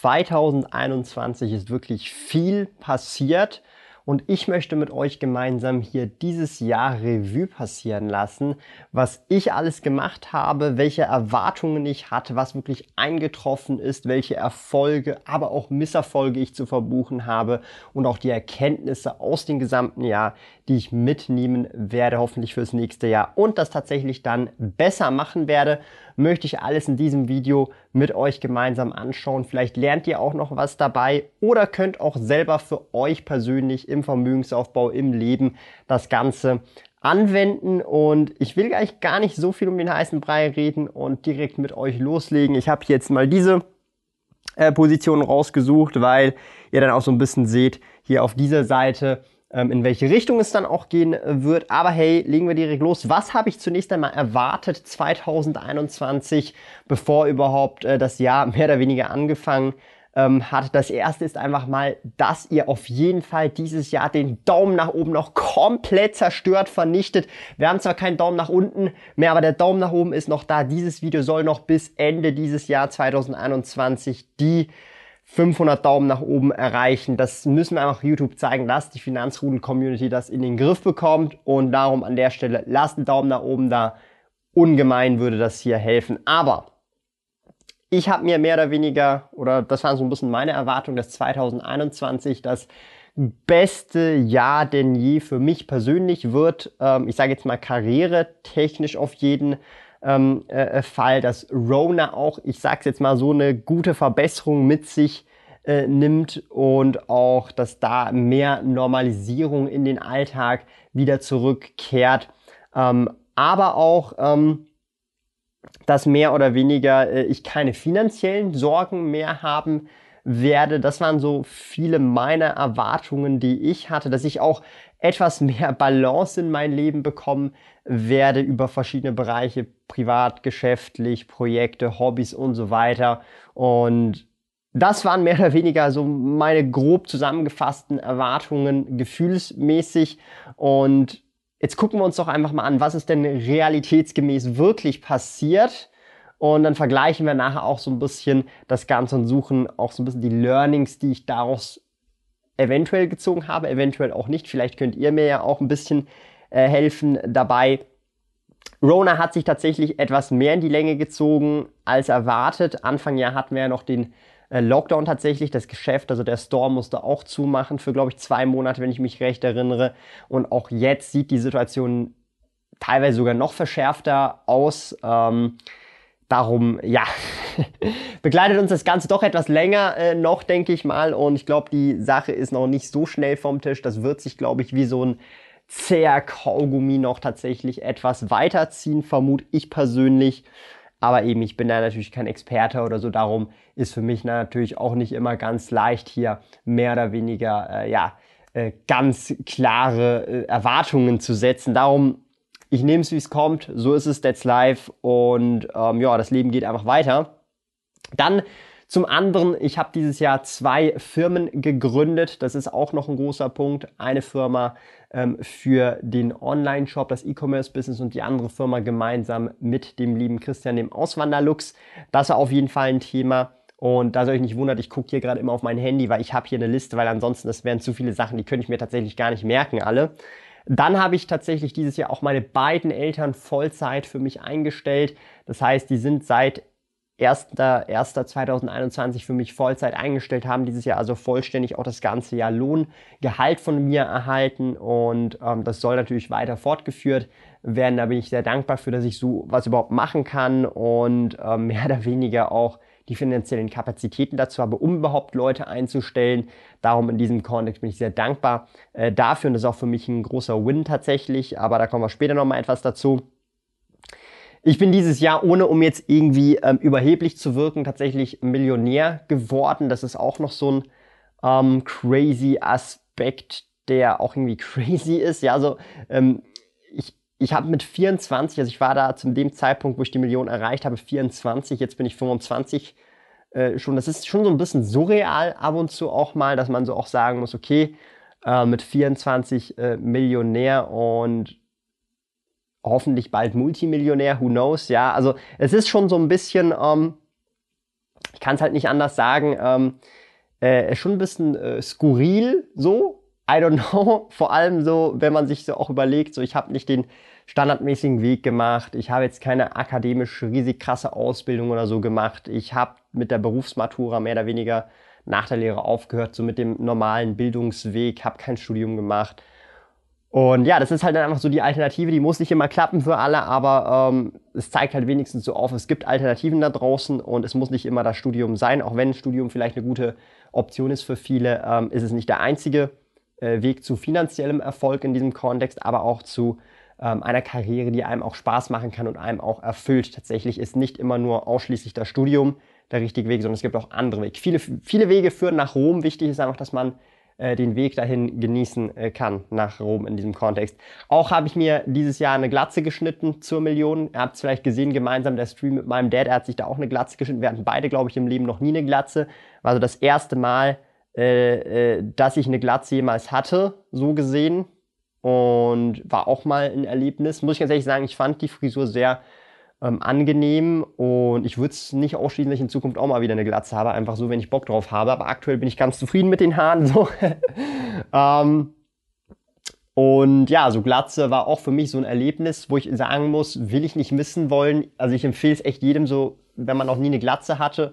2021 ist wirklich viel passiert. Und ich möchte mit euch gemeinsam hier dieses Jahr Revue passieren lassen, was ich alles gemacht habe, welche Erwartungen ich hatte, was wirklich eingetroffen ist, welche Erfolge, aber auch Misserfolge ich zu verbuchen habe und auch die Erkenntnisse aus dem gesamten Jahr, die ich mitnehmen werde, hoffentlich fürs nächste Jahr und das tatsächlich dann besser machen werde, möchte ich alles in diesem Video mit euch gemeinsam anschauen. Vielleicht lernt ihr auch noch was dabei oder könnt auch selber für euch persönlich im Vermögensaufbau, im Leben das Ganze anwenden und ich will gleich gar nicht so viel um den heißen Brei reden und direkt mit euch loslegen. Ich habe jetzt mal diese äh, Position rausgesucht, weil ihr dann auch so ein bisschen seht, hier auf dieser Seite in welche Richtung es dann auch gehen äh, wird. Aber hey, legen wir direkt los. Was habe ich zunächst einmal erwartet 2021, bevor überhaupt äh, das Jahr mehr oder weniger angefangen ähm, hat? Das erste ist einfach mal, dass ihr auf jeden Fall dieses Jahr den Daumen nach oben noch komplett zerstört, vernichtet. Wir haben zwar keinen Daumen nach unten mehr, aber der Daumen nach oben ist noch da. Dieses Video soll noch bis Ende dieses Jahr 2021 die 500 Daumen nach oben erreichen. Das müssen wir einfach YouTube zeigen, dass die Finanzrudel-Community das in den Griff bekommt. Und darum an der Stelle, lasst einen Daumen nach oben da. Ungemein würde das hier helfen. Aber ich habe mir mehr oder weniger, oder das waren so ein bisschen meine Erwartungen, dass 2021 das beste Jahr denn je für mich persönlich wird. Ähm, ich sage jetzt mal karrieretechnisch auf jeden Fall ähm, äh, Fall, dass Rona auch, ich sag's jetzt mal so, eine gute Verbesserung mit sich äh, nimmt und auch, dass da mehr Normalisierung in den Alltag wieder zurückkehrt. Ähm, aber auch, ähm, dass mehr oder weniger äh, ich keine finanziellen Sorgen mehr haben werde. Das waren so viele meiner Erwartungen, die ich hatte, dass ich auch etwas mehr Balance in mein Leben bekommen werde über verschiedene Bereiche, privat, geschäftlich, Projekte, Hobbys und so weiter. Und das waren mehr oder weniger so meine grob zusammengefassten Erwartungen gefühlsmäßig. Und jetzt gucken wir uns doch einfach mal an, was ist denn realitätsgemäß wirklich passiert. Und dann vergleichen wir nachher auch so ein bisschen das Ganze und suchen auch so ein bisschen die Learnings, die ich daraus eventuell gezogen habe, eventuell auch nicht. Vielleicht könnt ihr mir ja auch ein bisschen äh, helfen dabei. Rona hat sich tatsächlich etwas mehr in die Länge gezogen als erwartet. Anfang Jahr hatten wir ja noch den äh, Lockdown tatsächlich. Das Geschäft, also der Store musste auch zumachen für, glaube ich, zwei Monate, wenn ich mich recht erinnere. Und auch jetzt sieht die Situation teilweise sogar noch verschärfter aus. Ähm, darum, ja, begleitet uns das Ganze doch etwas länger äh, noch, denke ich mal. Und ich glaube, die Sache ist noch nicht so schnell vom Tisch. Das wird sich, glaube ich, wie so ein zäher Kaugummi noch tatsächlich etwas weiterziehen, vermute ich persönlich. Aber eben, ich bin da natürlich kein Experte oder so. Darum ist für mich natürlich auch nicht immer ganz leicht, hier mehr oder weniger, äh, ja, äh, ganz klare äh, Erwartungen zu setzen. Darum ich nehme es, wie es kommt. So ist es, that's life. Und ähm, ja, das Leben geht einfach weiter. Dann zum anderen, ich habe dieses Jahr zwei Firmen gegründet. Das ist auch noch ein großer Punkt. Eine Firma ähm, für den Online-Shop, das E-Commerce-Business und die andere Firma gemeinsam mit dem lieben Christian, dem Auswanderlux. Das war auf jeden Fall ein Thema. Und da soll ich nicht wundern, ich gucke hier gerade immer auf mein Handy, weil ich habe hier eine Liste, weil ansonsten das wären zu viele Sachen, die könnte ich mir tatsächlich gar nicht merken alle. Dann habe ich tatsächlich dieses Jahr auch meine beiden Eltern Vollzeit für mich eingestellt. Das heißt, die sind seit 1.1.2021 für mich Vollzeit eingestellt, haben dieses Jahr also vollständig auch das ganze Jahr Lohngehalt von mir erhalten und ähm, das soll natürlich weiter fortgeführt werden. Da bin ich sehr dankbar für, dass ich so was überhaupt machen kann und ähm, mehr oder weniger auch die finanziellen Kapazitäten dazu habe, um überhaupt Leute einzustellen. Darum in diesem Kontext bin ich sehr dankbar äh, dafür und das ist auch für mich ein großer Win tatsächlich, aber da kommen wir später nochmal etwas dazu. Ich bin dieses Jahr, ohne um jetzt irgendwie ähm, überheblich zu wirken, tatsächlich Millionär geworden. Das ist auch noch so ein ähm, crazy Aspekt, der auch irgendwie crazy ist. Ja, also ähm, ich, ich habe mit 24, also ich war da zu dem Zeitpunkt, wo ich die Million erreicht habe, 24, jetzt bin ich 25 äh, schon. Das ist schon so ein bisschen surreal ab und zu auch mal, dass man so auch sagen muss, okay, äh, mit 24 äh, Millionär und hoffentlich bald Multimillionär, who knows, ja. Also es ist schon so ein bisschen, ähm, ich kann es halt nicht anders sagen, ähm, äh, schon ein bisschen äh, skurril so. I don't know. Vor allem so, wenn man sich so auch überlegt, so ich habe nicht den standardmäßigen Weg gemacht. Ich habe jetzt keine akademisch riesig krasse Ausbildung oder so gemacht. Ich habe mit der Berufsmatura mehr oder weniger nach der Lehre aufgehört, so mit dem normalen Bildungsweg, habe kein Studium gemacht. Und ja, das ist halt dann einfach so die Alternative, die muss nicht immer klappen für alle, aber ähm, es zeigt halt wenigstens so auf, es gibt Alternativen da draußen und es muss nicht immer das Studium sein, auch wenn Studium vielleicht eine gute Option ist für viele, ähm, ist es nicht der einzige äh, Weg zu finanziellem Erfolg in diesem Kontext, aber auch zu ähm, einer Karriere, die einem auch Spaß machen kann und einem auch erfüllt. Tatsächlich ist nicht immer nur ausschließlich das Studium der richtige Weg, sondern es gibt auch andere Wege. Viele, viele Wege führen nach Rom. Wichtig ist einfach, dass man äh, den Weg dahin genießen äh, kann, nach Rom in diesem Kontext. Auch habe ich mir dieses Jahr eine Glatze geschnitten zur Million. Ihr habt es vielleicht gesehen, gemeinsam der Stream mit meinem Dad, er hat sich da auch eine Glatze geschnitten. Wir hatten beide, glaube ich, im Leben noch nie eine Glatze. War also das erste Mal, äh, äh, dass ich eine Glatze jemals hatte, so gesehen. Und war auch mal ein Erlebnis. Muss ich ganz ehrlich sagen, ich fand die Frisur sehr ähm, angenehm und ich würde es nicht ausschließen, dass ich in Zukunft auch mal wieder eine Glatze habe, einfach so, wenn ich Bock drauf habe. Aber aktuell bin ich ganz zufrieden mit den Haaren. So. ähm, und ja, so Glatze war auch für mich so ein Erlebnis, wo ich sagen muss, will ich nicht missen wollen. Also ich empfehle es echt jedem so, wenn man noch nie eine Glatze hatte,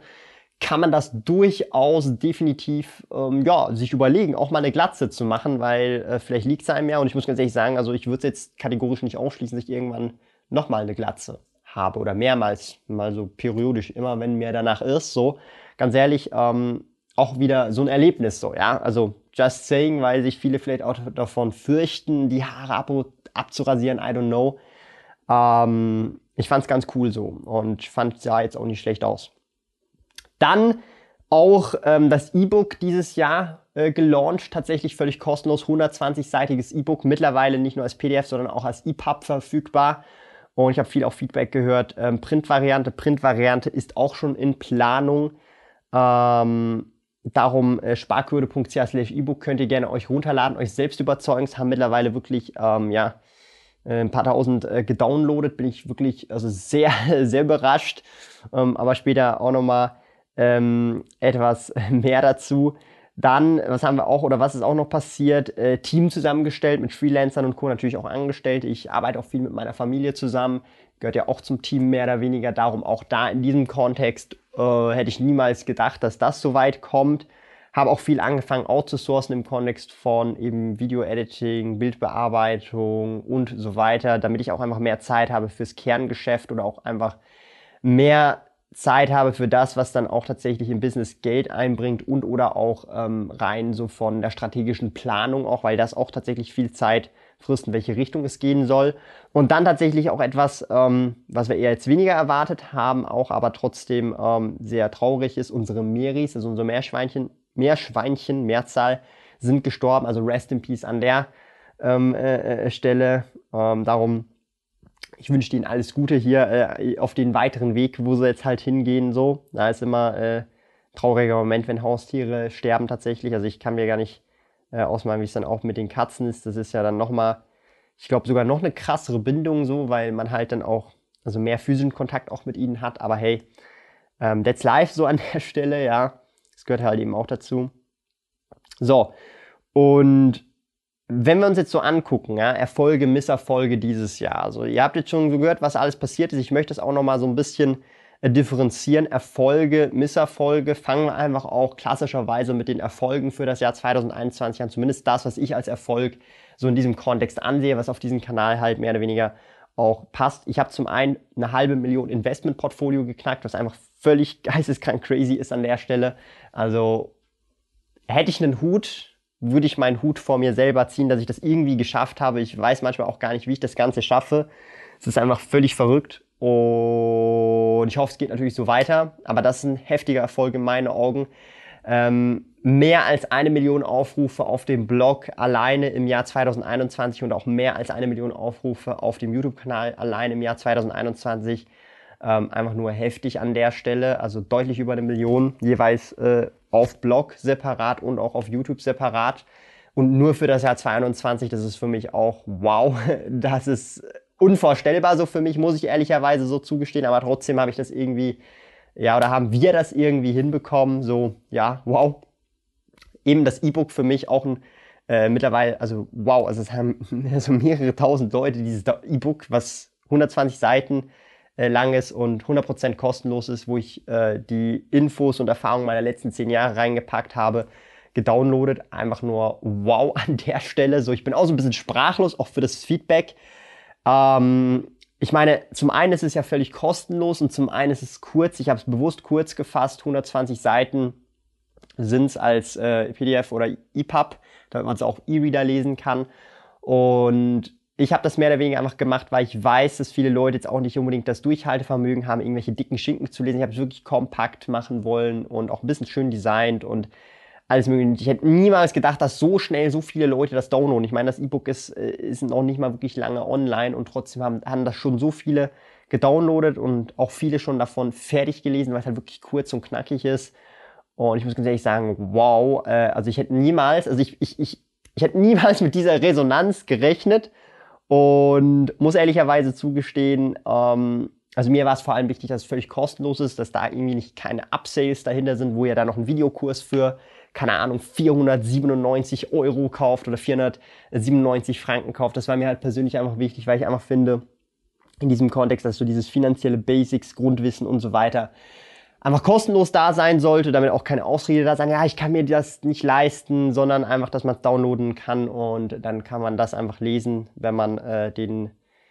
kann man das durchaus definitiv ähm, ja, sich überlegen, auch mal eine Glatze zu machen, weil äh, vielleicht liegt es einem ja. Und ich muss ganz ehrlich sagen, also ich würde es jetzt kategorisch nicht ausschließen, dass ich irgendwann nochmal eine Glatze habe oder mehrmals, mal so periodisch, immer wenn mir danach ist, so. Ganz ehrlich, ähm, auch wieder so ein Erlebnis, so, ja. Also just saying, weil sich viele vielleicht auch davon fürchten, die Haare ab abzurasieren, I don't know. Ähm, ich fand's ganz cool so und fand sah jetzt auch nicht schlecht aus. Dann auch ähm, das E-Book dieses Jahr äh, gelauncht, tatsächlich völlig kostenlos, 120-seitiges E-Book, mittlerweile nicht nur als PDF, sondern auch als EPUB verfügbar. Und ich habe viel auch Feedback gehört. Ähm, Print-Variante, Print-Variante ist auch schon in Planung. Ähm, darum äh, slash ebook könnt ihr gerne euch runterladen, euch selbst überzeugen. Es haben mittlerweile wirklich, ähm, ja, äh, ein paar tausend äh, gedownloadet. Bin ich wirklich also sehr, sehr überrascht. Ähm, aber später auch nochmal ähm, etwas mehr dazu. Dann, was haben wir auch oder was ist auch noch passiert? Äh, Team zusammengestellt mit Freelancern und Co. natürlich auch Angestellte. Ich arbeite auch viel mit meiner Familie zusammen. Gehört ja auch zum Team mehr oder weniger. Darum auch da in diesem Kontext äh, hätte ich niemals gedacht, dass das so weit kommt. Habe auch viel angefangen outzusourcen im Kontext von eben Video-Editing, Bildbearbeitung und so weiter, damit ich auch einfach mehr Zeit habe fürs Kerngeschäft oder auch einfach mehr Zeit habe für das, was dann auch tatsächlich im Business Geld einbringt und oder auch ähm, rein so von der strategischen Planung auch, weil das auch tatsächlich viel Zeit frisst, in welche Richtung es gehen soll. Und dann tatsächlich auch etwas, ähm, was wir eher jetzt weniger erwartet haben, auch aber trotzdem ähm, sehr traurig ist. Unsere Meris, also unsere Meerschweinchen, Meerschweinchen, Mehrzahl, sind gestorben. Also Rest in Peace an der ähm, äh, äh Stelle. Ähm, darum ich wünsche denen alles Gute hier äh, auf den weiteren Weg, wo sie jetzt halt hingehen. So, da ist immer äh, trauriger Moment, wenn Haustiere sterben tatsächlich. Also ich kann mir gar nicht äh, ausmalen, wie es dann auch mit den Katzen ist. Das ist ja dann nochmal, ich glaube sogar noch eine krassere Bindung so, weil man halt dann auch also mehr physischen Kontakt auch mit ihnen hat. Aber hey, ähm, that's life so an der Stelle, ja. Das gehört halt eben auch dazu. So und wenn wir uns jetzt so angucken, ja, Erfolge, Misserfolge dieses Jahr. Also ihr habt jetzt schon gehört, was alles passiert ist. Ich möchte es auch noch mal so ein bisschen äh, differenzieren. Erfolge, Misserfolge. Fangen wir einfach auch klassischerweise mit den Erfolgen für das Jahr 2021 an. Zumindest das, was ich als Erfolg so in diesem Kontext ansehe, was auf diesem Kanal halt mehr oder weniger auch passt. Ich habe zum einen eine halbe Million Investmentportfolio geknackt, was einfach völlig geisteskrank crazy ist an der Stelle. Also hätte ich einen Hut, würde ich meinen Hut vor mir selber ziehen, dass ich das irgendwie geschafft habe. Ich weiß manchmal auch gar nicht, wie ich das Ganze schaffe. Es ist einfach völlig verrückt. Und ich hoffe, es geht natürlich so weiter. Aber das ist ein heftiger Erfolg in meinen Augen. Ähm, mehr als eine Million Aufrufe auf dem Blog alleine im Jahr 2021 und auch mehr als eine Million Aufrufe auf dem YouTube-Kanal alleine im Jahr 2021. Ähm, einfach nur heftig an der Stelle, also deutlich über eine Million jeweils äh, auf Blog separat und auch auf YouTube separat. Und nur für das Jahr 2022, das ist für mich auch wow. Das ist unvorstellbar so für mich, muss ich ehrlicherweise so zugestehen, aber trotzdem habe ich das irgendwie, ja, oder haben wir das irgendwie hinbekommen, so, ja, wow. Eben das E-Book für mich auch ein äh, mittlerweile, also wow, also es haben so mehrere tausend Leute dieses E-Book, was 120 Seiten äh, lang ist und 100% kostenlos ist, wo ich äh, die Infos und Erfahrungen meiner letzten zehn Jahre reingepackt habe, gedownloadet. Einfach nur wow an der Stelle. So, ich bin auch so ein bisschen sprachlos, auch für das Feedback. Ähm, ich meine, zum einen ist es ja völlig kostenlos und zum einen ist es kurz. Ich habe es bewusst kurz gefasst. 120 Seiten sind es als äh, PDF oder EPUB, damit man es auch E-Reader lesen kann. Und ich habe das mehr oder weniger einfach gemacht, weil ich weiß, dass viele Leute jetzt auch nicht unbedingt das Durchhaltevermögen haben, irgendwelche dicken Schinken zu lesen. Ich habe es wirklich kompakt machen wollen und auch ein bisschen schön designt und alles mögliche. Ich hätte niemals gedacht, dass so schnell so viele Leute das downloaden. Ich meine, das E-Book ist, äh, ist noch nicht mal wirklich lange online und trotzdem haben, haben das schon so viele gedownloadet und auch viele schon davon fertig gelesen, weil es halt wirklich kurz und knackig ist. Und ich muss ganz ehrlich sagen, wow, äh, also ich hätte niemals, also ich, ich, ich, ich hätte niemals mit dieser Resonanz gerechnet und muss ehrlicherweise zugestehen, ähm, also mir war es vor allem wichtig, dass es völlig kostenlos ist, dass da irgendwie nicht keine Upsales dahinter sind, wo ihr da noch einen Videokurs für, keine Ahnung, 497 Euro kauft oder 497 Franken kauft. Das war mir halt persönlich einfach wichtig, weil ich einfach finde, in diesem Kontext, dass so dieses finanzielle Basics, Grundwissen und so weiter einfach kostenlos da sein sollte, damit auch keine Ausrede da sein, ja, ich kann mir das nicht leisten, sondern einfach, dass man es downloaden kann und dann kann man das einfach lesen, wenn man äh, den,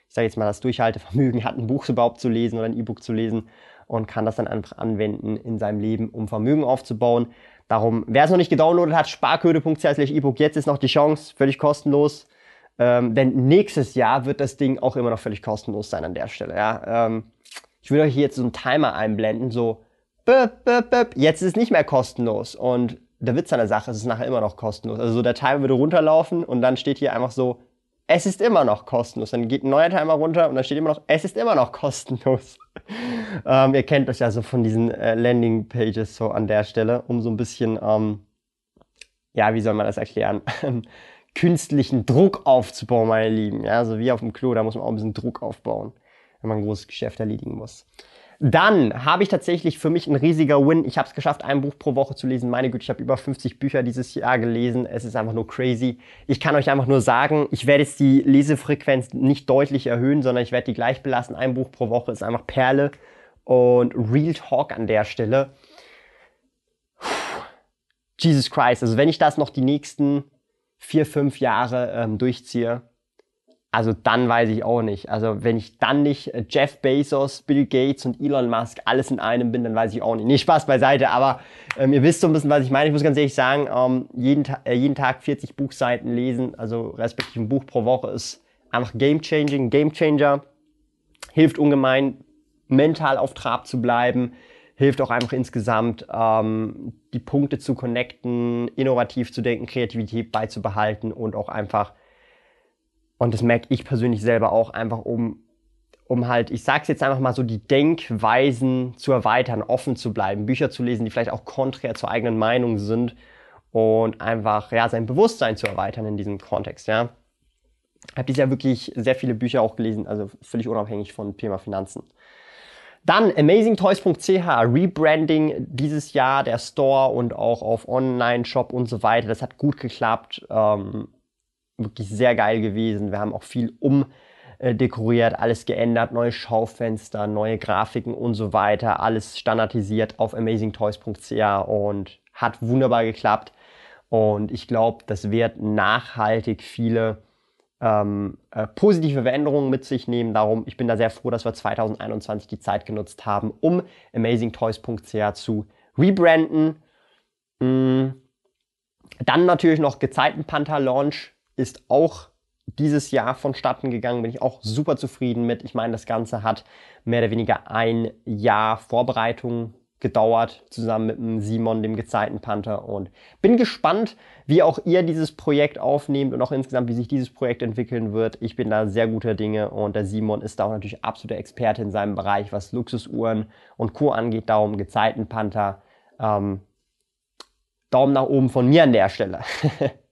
ich sage jetzt mal, das Durchhaltevermögen hat, ein Buch überhaupt zu lesen oder ein E-Book zu lesen und kann das dann einfach anwenden in seinem Leben, um Vermögen aufzubauen. Darum, wer es noch nicht gedownloadet hat, sparköde.ch E-Book, jetzt ist noch die Chance, völlig kostenlos. Ähm, denn nächstes Jahr wird das Ding auch immer noch völlig kostenlos sein an der Stelle. Ja? Ähm, ich würde euch hier jetzt so einen Timer einblenden, so. Jetzt ist es nicht mehr kostenlos. Und der Witz an der Sache ist, es ist nachher immer noch kostenlos. Also so der Timer würde runterlaufen und dann steht hier einfach so, es ist immer noch kostenlos. Dann geht ein neuer Timer runter und dann steht immer noch, es ist immer noch kostenlos. ähm, ihr kennt das ja so von diesen äh, Landing-Pages so an der Stelle, um so ein bisschen, ähm, ja, wie soll man das erklären? künstlichen Druck aufzubauen, meine Lieben. Ja, so wie auf dem Klo, da muss man auch ein bisschen Druck aufbauen, wenn man ein großes Geschäft erledigen muss. Dann habe ich tatsächlich für mich ein riesiger Win. Ich habe es geschafft, ein Buch pro Woche zu lesen. Meine Güte, ich habe über 50 Bücher dieses Jahr gelesen. Es ist einfach nur crazy. Ich kann euch einfach nur sagen, ich werde jetzt die Lesefrequenz nicht deutlich erhöhen, sondern ich werde die gleich belassen. Ein Buch pro Woche ist einfach Perle und Real Talk an der Stelle. Jesus Christ, also wenn ich das noch die nächsten vier, fünf Jahre ähm, durchziehe, also dann weiß ich auch nicht. Also wenn ich dann nicht äh, Jeff Bezos, Bill Gates und Elon Musk alles in einem bin, dann weiß ich auch nicht. Nee, Spaß beiseite, aber ähm, ihr wisst so ein bisschen, was ich meine. Ich muss ganz ehrlich sagen, ähm, jeden, äh, jeden Tag 40 Buchseiten lesen, also respektive ein Buch pro Woche ist einfach game-changing, Game-Changer. Hilft ungemein, mental auf Trab zu bleiben. Hilft auch einfach insgesamt, ähm, die Punkte zu connecten, innovativ zu denken, Kreativität beizubehalten und auch einfach und das merke ich persönlich selber auch einfach, um, um halt, ich sag's jetzt einfach mal so, die Denkweisen zu erweitern, offen zu bleiben, Bücher zu lesen, die vielleicht auch konträr zur eigenen Meinung sind und einfach, ja, sein Bewusstsein zu erweitern in diesem Kontext, ja. Ich habe dieses Jahr wirklich sehr viele Bücher auch gelesen, also völlig unabhängig von Thema Finanzen. Dann amazingtoys.ch, Rebranding dieses Jahr, der Store und auch auf Online-Shop und so weiter. Das hat gut geklappt. Ähm, wirklich sehr geil gewesen. Wir haben auch viel umdekoriert, alles geändert, neue Schaufenster, neue Grafiken und so weiter, alles standardisiert auf amazingtoys.ca und hat wunderbar geklappt. Und ich glaube, das wird nachhaltig viele ähm, äh, positive Veränderungen mit sich nehmen. Darum, ich bin da sehr froh, dass wir 2021 die Zeit genutzt haben, um amazingtoys.ca zu rebranden. Mm. Dann natürlich noch Gezeitenpanther Launch ist auch dieses Jahr vonstatten gegangen, bin ich auch super zufrieden mit. Ich meine, das Ganze hat mehr oder weniger ein Jahr Vorbereitung gedauert, zusammen mit dem Simon, dem Gezeitenpanther. Und bin gespannt, wie auch ihr dieses Projekt aufnehmt und auch insgesamt, wie sich dieses Projekt entwickeln wird. Ich bin da sehr guter Dinge und der Simon ist da auch natürlich absoluter Experte in seinem Bereich, was Luxusuhren und Co. angeht. Darum Gezeitenpanther. Ähm, Daumen nach oben von mir an der Stelle.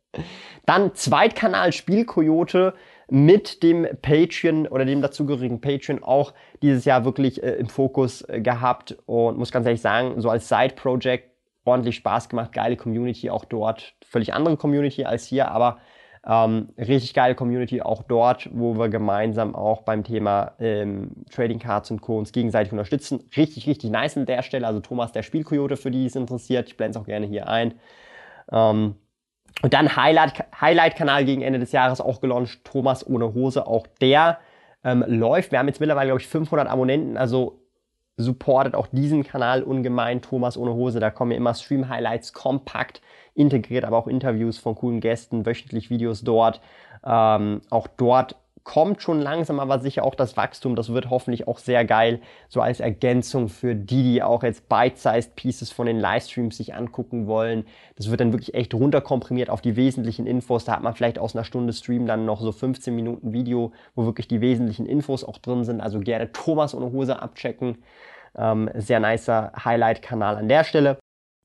Dann Zweitkanal Spielkoyote mit dem Patreon oder dem dazugehörigen Patreon auch dieses Jahr wirklich äh, im Fokus äh, gehabt und muss ganz ehrlich sagen, so als Side-Project ordentlich Spaß gemacht, geile Community auch dort, völlig andere Community als hier, aber ähm, richtig geile Community auch dort, wo wir gemeinsam auch beim Thema ähm, Trading Cards und Co. uns gegenseitig unterstützen. Richtig, richtig nice an der Stelle. Also Thomas, der Spielkoyote, für die es interessiert. Ich blende es auch gerne hier ein. Ähm, und dann Highlight-Kanal Highlight gegen Ende des Jahres auch gelauncht. Thomas ohne Hose, auch der ähm, läuft. Wir haben jetzt mittlerweile, glaube ich, 500 Abonnenten. Also supportet auch diesen Kanal ungemein. Thomas ohne Hose. Da kommen ja immer Stream-Highlights kompakt integriert, aber auch Interviews von coolen Gästen, wöchentlich Videos dort. Ähm, auch dort kommt schon langsam aber sicher auch das Wachstum. Das wird hoffentlich auch sehr geil, so als Ergänzung für die, die auch jetzt Bite-Sized Pieces von den Livestreams sich angucken wollen. Das wird dann wirklich echt runterkomprimiert auf die wesentlichen Infos. Da hat man vielleicht aus einer Stunde Stream dann noch so 15 Minuten Video, wo wirklich die wesentlichen Infos auch drin sind. Also gerne Thomas ohne Hose abchecken. Ähm, sehr nicer Highlight-Kanal an der Stelle.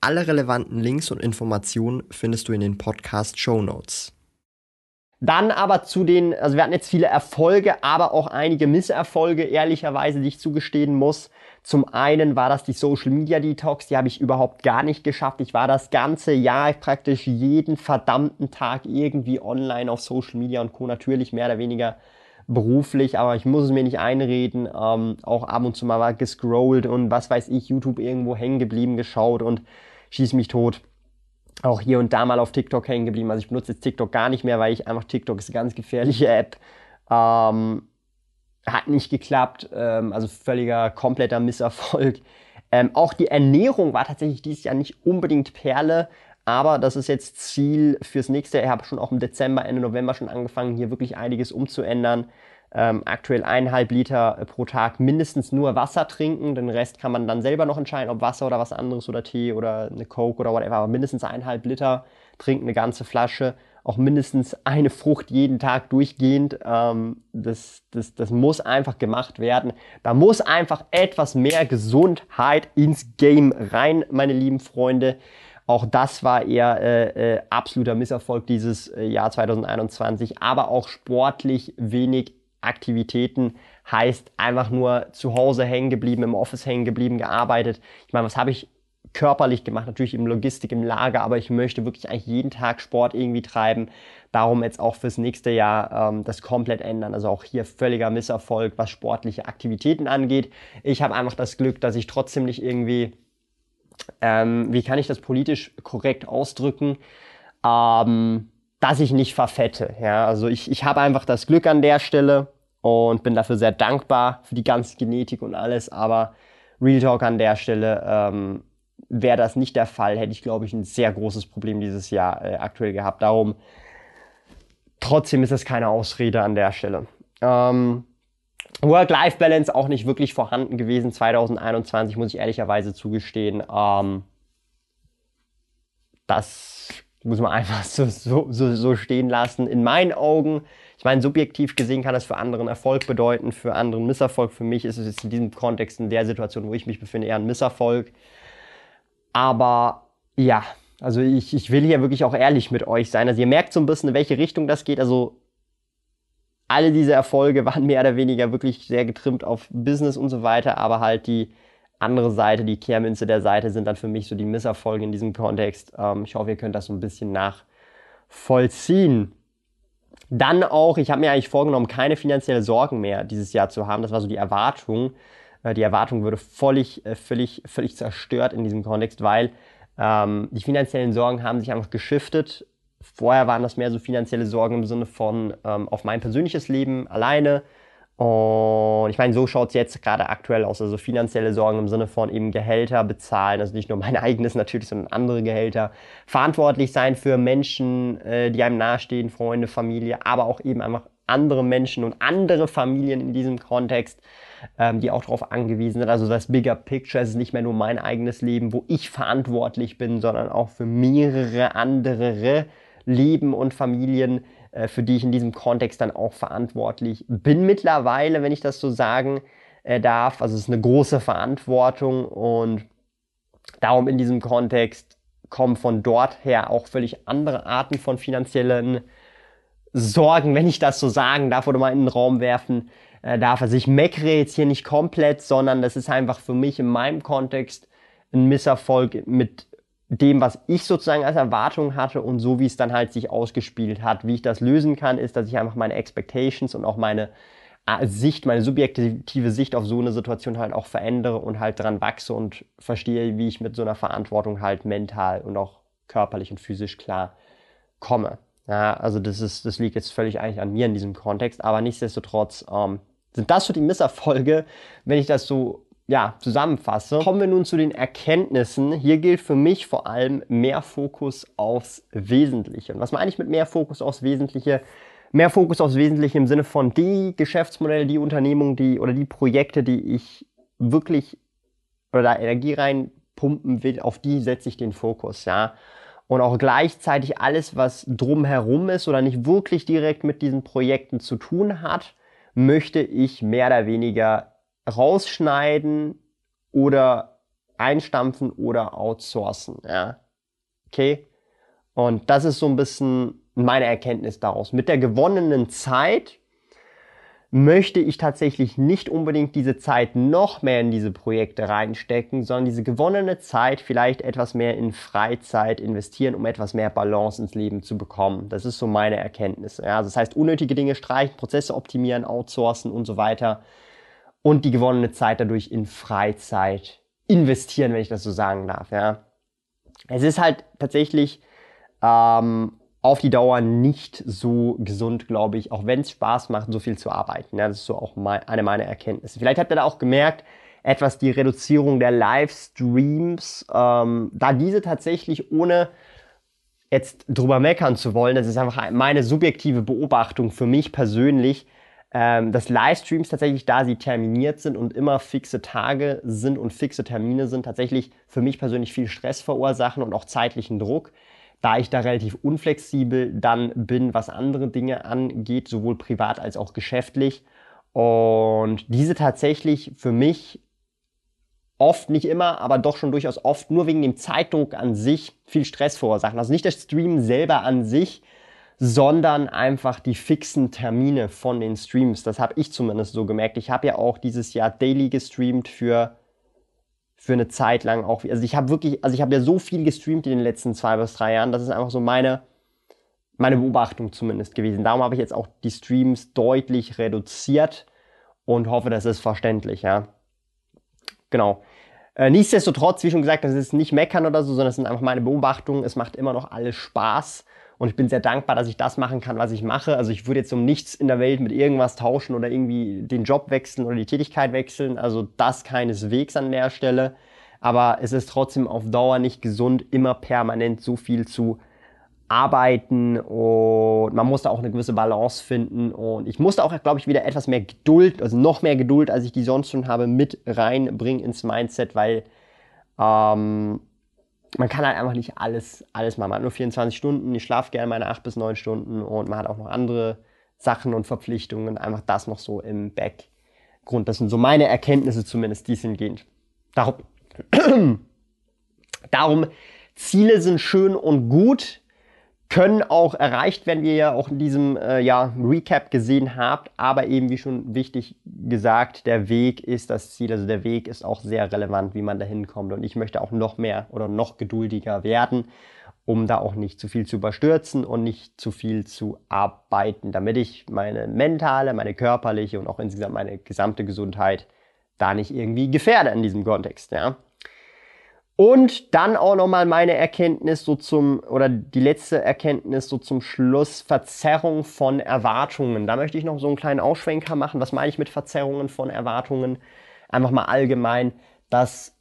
Alle relevanten Links und Informationen findest du in den Podcast Show Notes. Dann aber zu den, also wir hatten jetzt viele Erfolge, aber auch einige Misserfolge, ehrlicherweise, die ich zugestehen muss. Zum einen war das die Social Media Detox, die habe ich überhaupt gar nicht geschafft. Ich war das ganze Jahr praktisch jeden verdammten Tag irgendwie online auf Social Media und Co. Natürlich mehr oder weniger beruflich, aber ich muss es mir nicht einreden. Ähm, auch ab und zu mal gescrollt und was weiß ich, YouTube irgendwo hängen geblieben, geschaut und schieß mich tot. Auch hier und da mal auf TikTok hängen geblieben. Also ich benutze jetzt TikTok gar nicht mehr, weil ich einfach TikTok ist eine ganz gefährliche App. Ähm, hat nicht geklappt. Ähm, also völliger, kompletter Misserfolg. Ähm, auch die Ernährung war tatsächlich dieses Jahr nicht unbedingt Perle. Aber das ist jetzt Ziel fürs nächste Jahr. Ich habe schon auch im Dezember, Ende November schon angefangen, hier wirklich einiges umzuändern ähm, aktuell eineinhalb Liter äh, pro Tag mindestens nur Wasser trinken. Den Rest kann man dann selber noch entscheiden, ob Wasser oder was anderes oder Tee oder eine Coke oder whatever. Aber mindestens eineinhalb Liter trinken, eine ganze Flasche. Auch mindestens eine Frucht jeden Tag durchgehend. Ähm, das, das, das muss einfach gemacht werden. Da muss einfach etwas mehr Gesundheit ins Game rein, meine lieben Freunde. Auch das war eher äh, äh, absoluter Misserfolg dieses äh, Jahr 2021, aber auch sportlich wenig Aktivitäten heißt einfach nur zu Hause hängen geblieben, im Office hängen geblieben, gearbeitet. Ich meine, was habe ich körperlich gemacht? Natürlich im Logistik, im Lager, aber ich möchte wirklich eigentlich jeden Tag Sport irgendwie treiben. Darum jetzt auch fürs nächste Jahr ähm, das komplett ändern. Also auch hier völliger Misserfolg, was sportliche Aktivitäten angeht. Ich habe einfach das Glück, dass ich trotzdem nicht irgendwie, ähm, wie kann ich das politisch korrekt ausdrücken? Ähm, dass ich nicht verfette. Ja, also ich, ich habe einfach das Glück an der Stelle und bin dafür sehr dankbar für die ganze Genetik und alles. Aber Real Talk an der Stelle, ähm, wäre das nicht der Fall, hätte ich, glaube ich, ein sehr großes Problem dieses Jahr äh, aktuell gehabt. Darum, trotzdem ist es keine Ausrede an der Stelle. Ähm, Work-Life-Balance auch nicht wirklich vorhanden gewesen 2021, muss ich ehrlicherweise zugestehen. Ähm, das muss man einfach so, so, so, so stehen lassen. In meinen Augen, ich meine, subjektiv gesehen kann das für anderen Erfolg bedeuten, für anderen Misserfolg. Für mich ist es jetzt in diesem Kontext, in der Situation, wo ich mich befinde, eher ein Misserfolg. Aber ja, also ich, ich will hier wirklich auch ehrlich mit euch sein. Also ihr merkt so ein bisschen, in welche Richtung das geht. Also alle diese Erfolge waren mehr oder weniger wirklich sehr getrimmt auf Business und so weiter, aber halt die andere Seite, die Kehrmünze der Seite sind dann für mich so die Misserfolge in diesem Kontext. Ähm, ich hoffe, ihr könnt das so ein bisschen nachvollziehen. Dann auch, ich habe mir eigentlich vorgenommen, keine finanziellen Sorgen mehr dieses Jahr zu haben. Das war so die Erwartung. Äh, die Erwartung würde völlig, äh, völlig, völlig zerstört in diesem Kontext, weil ähm, die finanziellen Sorgen haben sich einfach geschiftet. Vorher waren das mehr so finanzielle Sorgen im Sinne von ähm, auf mein persönliches Leben alleine. Und ich meine, so schaut es jetzt gerade aktuell aus. Also finanzielle Sorgen im Sinne von eben Gehälter bezahlen, also nicht nur mein eigenes natürlich, sondern andere Gehälter. Verantwortlich sein für Menschen, äh, die einem nahestehen, Freunde, Familie, aber auch eben einfach andere Menschen und andere Familien in diesem Kontext, ähm, die auch darauf angewiesen sind. Also das Bigger Picture ist nicht mehr nur mein eigenes Leben, wo ich verantwortlich bin, sondern auch für mehrere andere Leben und Familien, für die ich in diesem Kontext dann auch verantwortlich bin mittlerweile, wenn ich das so sagen äh, darf. Also es ist eine große Verantwortung und darum in diesem Kontext kommen von dort her auch völlig andere Arten von finanziellen Sorgen, wenn ich das so sagen darf oder mal in den Raum werfen äh, darf. Also ich meckere jetzt hier nicht komplett, sondern das ist einfach für mich in meinem Kontext ein Misserfolg mit dem, was ich sozusagen als Erwartung hatte und so wie es dann halt sich ausgespielt hat. Wie ich das lösen kann, ist, dass ich einfach meine Expectations und auch meine äh, Sicht, meine subjektive Sicht auf so eine Situation halt auch verändere und halt dran wachse und verstehe, wie ich mit so einer Verantwortung halt mental und auch körperlich und physisch klar komme. Ja, also das ist, das liegt jetzt völlig eigentlich an mir in diesem Kontext, aber nichtsdestotrotz ähm, sind das so die Misserfolge, wenn ich das so ja, zusammenfasse, kommen wir nun zu den Erkenntnissen. Hier gilt für mich vor allem mehr Fokus aufs Wesentliche. Und was meine ich mit mehr Fokus aufs Wesentliche? Mehr Fokus aufs Wesentliche im Sinne von die Geschäftsmodelle, die Unternehmungen, die oder die Projekte, die ich wirklich oder da Energie reinpumpen will, auf die setze ich den Fokus, ja. Und auch gleichzeitig alles, was drumherum ist oder nicht wirklich direkt mit diesen Projekten zu tun hat, möchte ich mehr oder weniger rausschneiden oder einstampfen oder outsourcen. Ja. Okay? Und das ist so ein bisschen meine Erkenntnis daraus. Mit der gewonnenen Zeit möchte ich tatsächlich nicht unbedingt diese Zeit noch mehr in diese Projekte reinstecken, sondern diese gewonnene Zeit vielleicht etwas mehr in Freizeit investieren, um etwas mehr Balance ins Leben zu bekommen. Das ist so meine Erkenntnis. Ja, also das heißt, unnötige Dinge streichen, Prozesse optimieren, outsourcen und so weiter und die gewonnene Zeit dadurch in Freizeit investieren, wenn ich das so sagen darf. Ja. Es ist halt tatsächlich ähm, auf die Dauer nicht so gesund, glaube ich, auch wenn es Spaß macht, so viel zu arbeiten. Ja, das ist so auch mein, eine meiner Erkenntnisse. Vielleicht habt ihr da auch gemerkt, etwas die Reduzierung der Livestreams, ähm, da diese tatsächlich ohne jetzt drüber meckern zu wollen, das ist einfach meine subjektive Beobachtung für mich persönlich, ähm, dass Livestreams tatsächlich, da sie terminiert sind und immer fixe Tage sind und fixe Termine sind, tatsächlich für mich persönlich viel Stress verursachen und auch zeitlichen Druck, da ich da relativ unflexibel dann bin, was andere Dinge angeht, sowohl privat als auch geschäftlich. Und diese tatsächlich für mich oft, nicht immer, aber doch schon durchaus oft nur wegen dem Zeitdruck an sich viel Stress verursachen. Also nicht das Stream selber an sich, sondern einfach die fixen Termine von den Streams. Das habe ich zumindest so gemerkt. Ich habe ja auch dieses Jahr daily gestreamt für für eine Zeit lang auch. Also ich habe wirklich, also ich habe ja so viel gestreamt in den letzten zwei bis drei Jahren. Das ist einfach so meine meine Beobachtung zumindest gewesen. Darum habe ich jetzt auch die Streams deutlich reduziert und hoffe, das ist verständlich, ja. Genau. Äh, nichtsdestotrotz, wie schon gesagt, das ist nicht meckern oder so, sondern es sind einfach meine Beobachtungen. Es macht immer noch alles Spaß. Und ich bin sehr dankbar, dass ich das machen kann, was ich mache. Also ich würde jetzt um nichts in der Welt mit irgendwas tauschen oder irgendwie den Job wechseln oder die Tätigkeit wechseln. Also das keineswegs an der Stelle. Aber es ist trotzdem auf Dauer nicht gesund, immer permanent so viel zu arbeiten und man muss da auch eine gewisse Balance finden und ich musste auch, glaube ich, wieder etwas mehr Geduld, also noch mehr Geduld, als ich die sonst schon habe, mit reinbringen ins Mindset, weil ähm, man kann halt einfach nicht alles, alles machen. Man hat nur 24 Stunden, ich schlafe gerne meine 8 bis 9 Stunden und man hat auch noch andere Sachen und Verpflichtungen. Einfach das noch so im Backgrund. Das sind so meine Erkenntnisse zumindest diesengehend. Darum, darum, Ziele sind schön und gut, können auch erreicht werden, wie ihr auch in diesem äh, ja, Recap gesehen habt. Aber eben, wie schon wichtig gesagt, der Weg ist das Ziel. Also der Weg ist auch sehr relevant, wie man da hinkommt. Und ich möchte auch noch mehr oder noch geduldiger werden um da auch nicht zu viel zu überstürzen und nicht zu viel zu arbeiten, damit ich meine mentale, meine körperliche und auch insgesamt meine gesamte Gesundheit da nicht irgendwie gefährde in diesem Kontext, ja. Und dann auch nochmal meine Erkenntnis so zum, oder die letzte Erkenntnis so zum Schluss, Verzerrung von Erwartungen. Da möchte ich noch so einen kleinen Ausschwenker machen. Was meine ich mit Verzerrungen von Erwartungen? Einfach mal allgemein, dass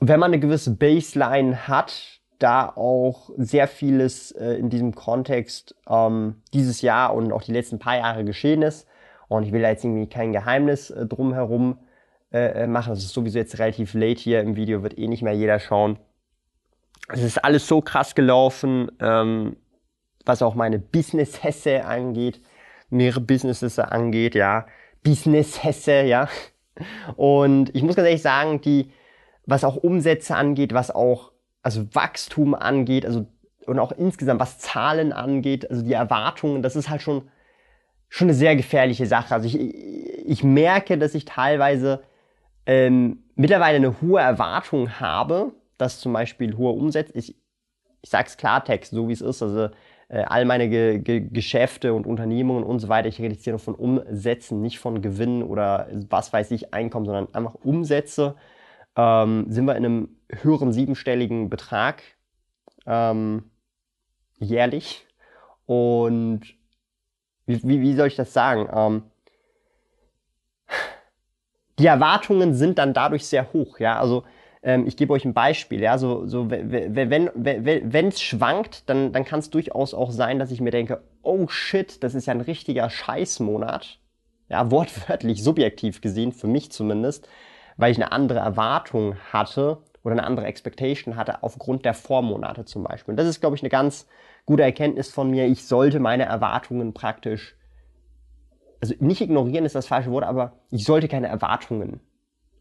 wenn man eine gewisse Baseline hat, da auch sehr vieles äh, in diesem Kontext ähm, dieses Jahr und auch die letzten paar Jahre geschehen ist. Und ich will da jetzt irgendwie kein Geheimnis äh, drumherum äh, äh machen. Es ist sowieso jetzt relativ late hier im Video, wird eh nicht mehr jeder schauen. Es ist alles so krass gelaufen, ähm, was auch meine Business-Hesse angeht, mehrere Businesses angeht, ja. Business-Hesse, ja. Und ich muss ganz ehrlich sagen, die, was auch Umsätze angeht, was auch also Wachstum angeht, also und auch insgesamt was Zahlen angeht, also die Erwartungen, das ist halt schon schon eine sehr gefährliche Sache. Also ich, ich merke, dass ich teilweise ähm, mittlerweile eine hohe Erwartung habe, dass zum Beispiel hohe Umsätze, ich, ich sag's Klartext, so wie es ist, also äh, all meine Ge Ge Geschäfte und Unternehmungen und so weiter, ich nur von Umsätzen, nicht von Gewinnen oder was weiß ich, Einkommen, sondern einfach Umsätze ähm, sind wir in einem höheren siebenstelligen Betrag ähm, jährlich. Und wie, wie, wie, soll ich das sagen? Ähm, die Erwartungen sind dann dadurch sehr hoch. Ja, also ähm, ich gebe euch ein Beispiel. Ja, so, so wenn wenn es schwankt, dann dann kann es durchaus auch sein, dass ich mir denke, oh shit, das ist ja ein richtiger Scheißmonat. Ja, wortwörtlich, subjektiv gesehen, für mich zumindest weil ich eine andere Erwartung hatte oder eine andere Expectation hatte aufgrund der Vormonate zum Beispiel. Und das ist, glaube ich, eine ganz gute Erkenntnis von mir. Ich sollte meine Erwartungen praktisch, also nicht ignorieren ist das falsche Wort, aber ich sollte keine Erwartungen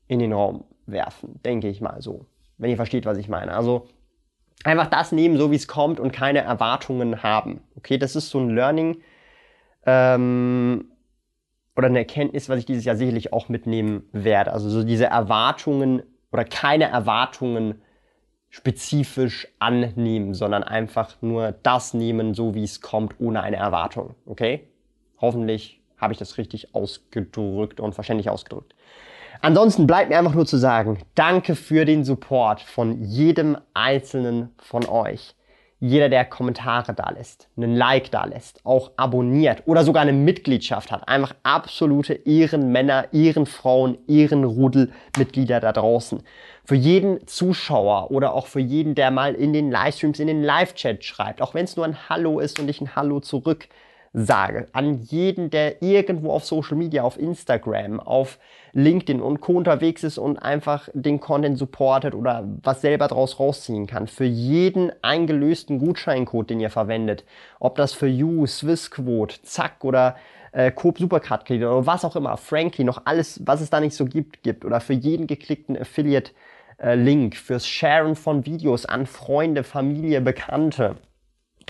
in den Raum werfen, denke ich mal so. Wenn ihr versteht, was ich meine. Also einfach das nehmen, so wie es kommt und keine Erwartungen haben. Okay, das ist so ein Learning. Ähm, oder eine Erkenntnis, was ich dieses Jahr sicherlich auch mitnehmen werde. Also so diese Erwartungen oder keine Erwartungen spezifisch annehmen, sondern einfach nur das nehmen, so wie es kommt, ohne eine Erwartung. Okay? Hoffentlich habe ich das richtig ausgedrückt und verständlich ausgedrückt. Ansonsten bleibt mir einfach nur zu sagen, danke für den Support von jedem einzelnen von euch jeder, der Kommentare da lässt, einen Like da lässt, auch abonniert oder sogar eine Mitgliedschaft hat. Einfach absolute Ehrenmänner, Ehrenfrauen, Ehrenrudelmitglieder da draußen. Für jeden Zuschauer oder auch für jeden, der mal in den Livestreams, in den Live-Chat schreibt, auch wenn es nur ein Hallo ist und ich ein Hallo zurück sage, an jeden, der irgendwo auf Social Media, auf Instagram, auf LinkedIn und Co. unterwegs ist und einfach den Content supportet oder was selber draus rausziehen kann. Für jeden eingelösten Gutscheincode, den ihr verwendet, ob das für You, Swissquote, Zack oder äh, Coop Supercard Kredit oder was auch immer, Frankly, noch alles, was es da nicht so gibt, gibt oder für jeden geklickten Affiliate äh, Link, fürs Sharen von Videos an Freunde, Familie, Bekannte,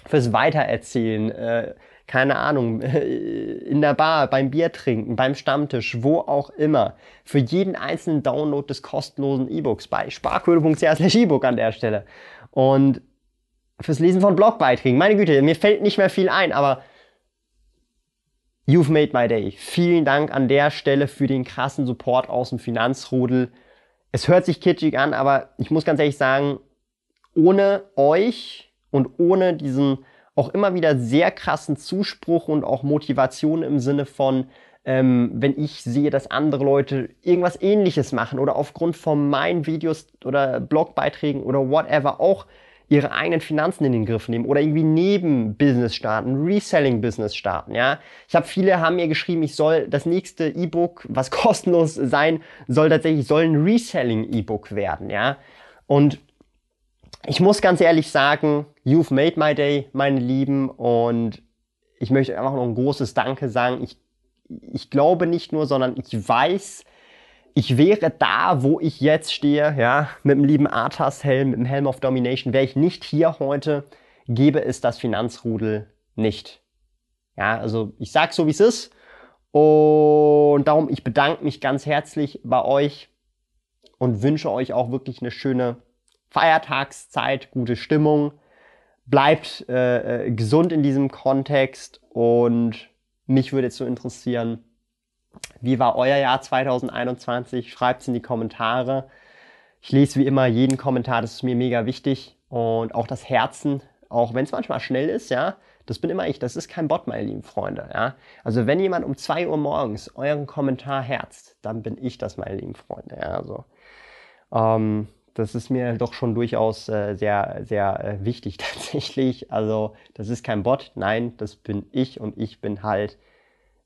fürs Weitererzählen, äh, keine Ahnung, in der Bar, beim Bier trinken, beim Stammtisch, wo auch immer. Für jeden einzelnen Download des kostenlosen E-Books bei sparkohle.ch E-Book an der Stelle. Und fürs Lesen von Blogbeiträgen. Meine Güte, mir fällt nicht mehr viel ein, aber you've made my day. Vielen Dank an der Stelle für den krassen Support aus dem Finanzrudel. Es hört sich kitschig an, aber ich muss ganz ehrlich sagen, ohne euch und ohne diesen auch immer wieder sehr krassen Zuspruch und auch Motivation im Sinne von, ähm, wenn ich sehe, dass andere Leute irgendwas ähnliches machen oder aufgrund von meinen Videos oder Blogbeiträgen oder whatever auch ihre eigenen Finanzen in den Griff nehmen oder irgendwie neben Business starten, Reselling-Business starten, ja. Ich habe viele haben mir geschrieben, ich soll das nächste E-Book, was kostenlos sein soll, tatsächlich soll ein Reselling-E-Book werden, ja. Und ich muss ganz ehrlich sagen, you've made my day, meine Lieben. Und ich möchte einfach noch ein großes Danke sagen. Ich, ich glaube nicht nur, sondern ich weiß, ich wäre da, wo ich jetzt stehe, ja, mit dem lieben Arthas-Helm, mit dem Helm of Domination, wäre ich nicht hier heute, gäbe es das Finanzrudel nicht. Ja, also ich sag so, wie es ist. Und darum, ich bedanke mich ganz herzlich bei euch und wünsche euch auch wirklich eine schöne Feiertagszeit, gute Stimmung. bleibt äh, äh, gesund in diesem Kontext und mich würde jetzt so interessieren, wie war euer Jahr 2021? Schreibt es in die Kommentare. Ich lese wie immer jeden Kommentar, das ist mir mega wichtig. Und auch das Herzen, auch wenn es manchmal schnell ist, ja, das bin immer ich, das ist kein Bot, meine lieben Freunde. Ja? Also wenn jemand um 2 Uhr morgens euren Kommentar herzt, dann bin ich das, meine lieben Freunde. Ja? Also, ähm, das ist mir doch schon durchaus äh, sehr, sehr äh, wichtig tatsächlich. Also das ist kein Bot, nein, das bin ich und ich bin halt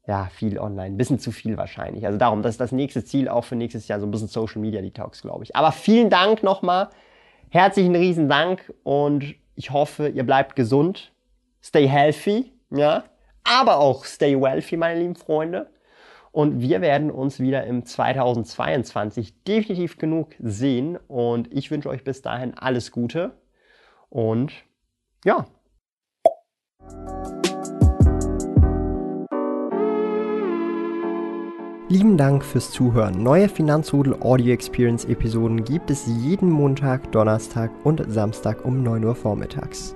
ja viel online, ein bisschen zu viel wahrscheinlich. Also darum, das ist das nächste Ziel auch für nächstes Jahr, so ein bisschen Social Media Detox, glaube ich. Aber vielen Dank nochmal, herzlichen riesen Dank und ich hoffe, ihr bleibt gesund, stay healthy, ja, aber auch stay wealthy, meine lieben Freunde. Und wir werden uns wieder im 2022 definitiv genug sehen. Und ich wünsche euch bis dahin alles Gute. Und ja. Lieben Dank fürs Zuhören. Neue Finanzrudel Audio Experience Episoden gibt es jeden Montag, Donnerstag und Samstag um 9 Uhr vormittags.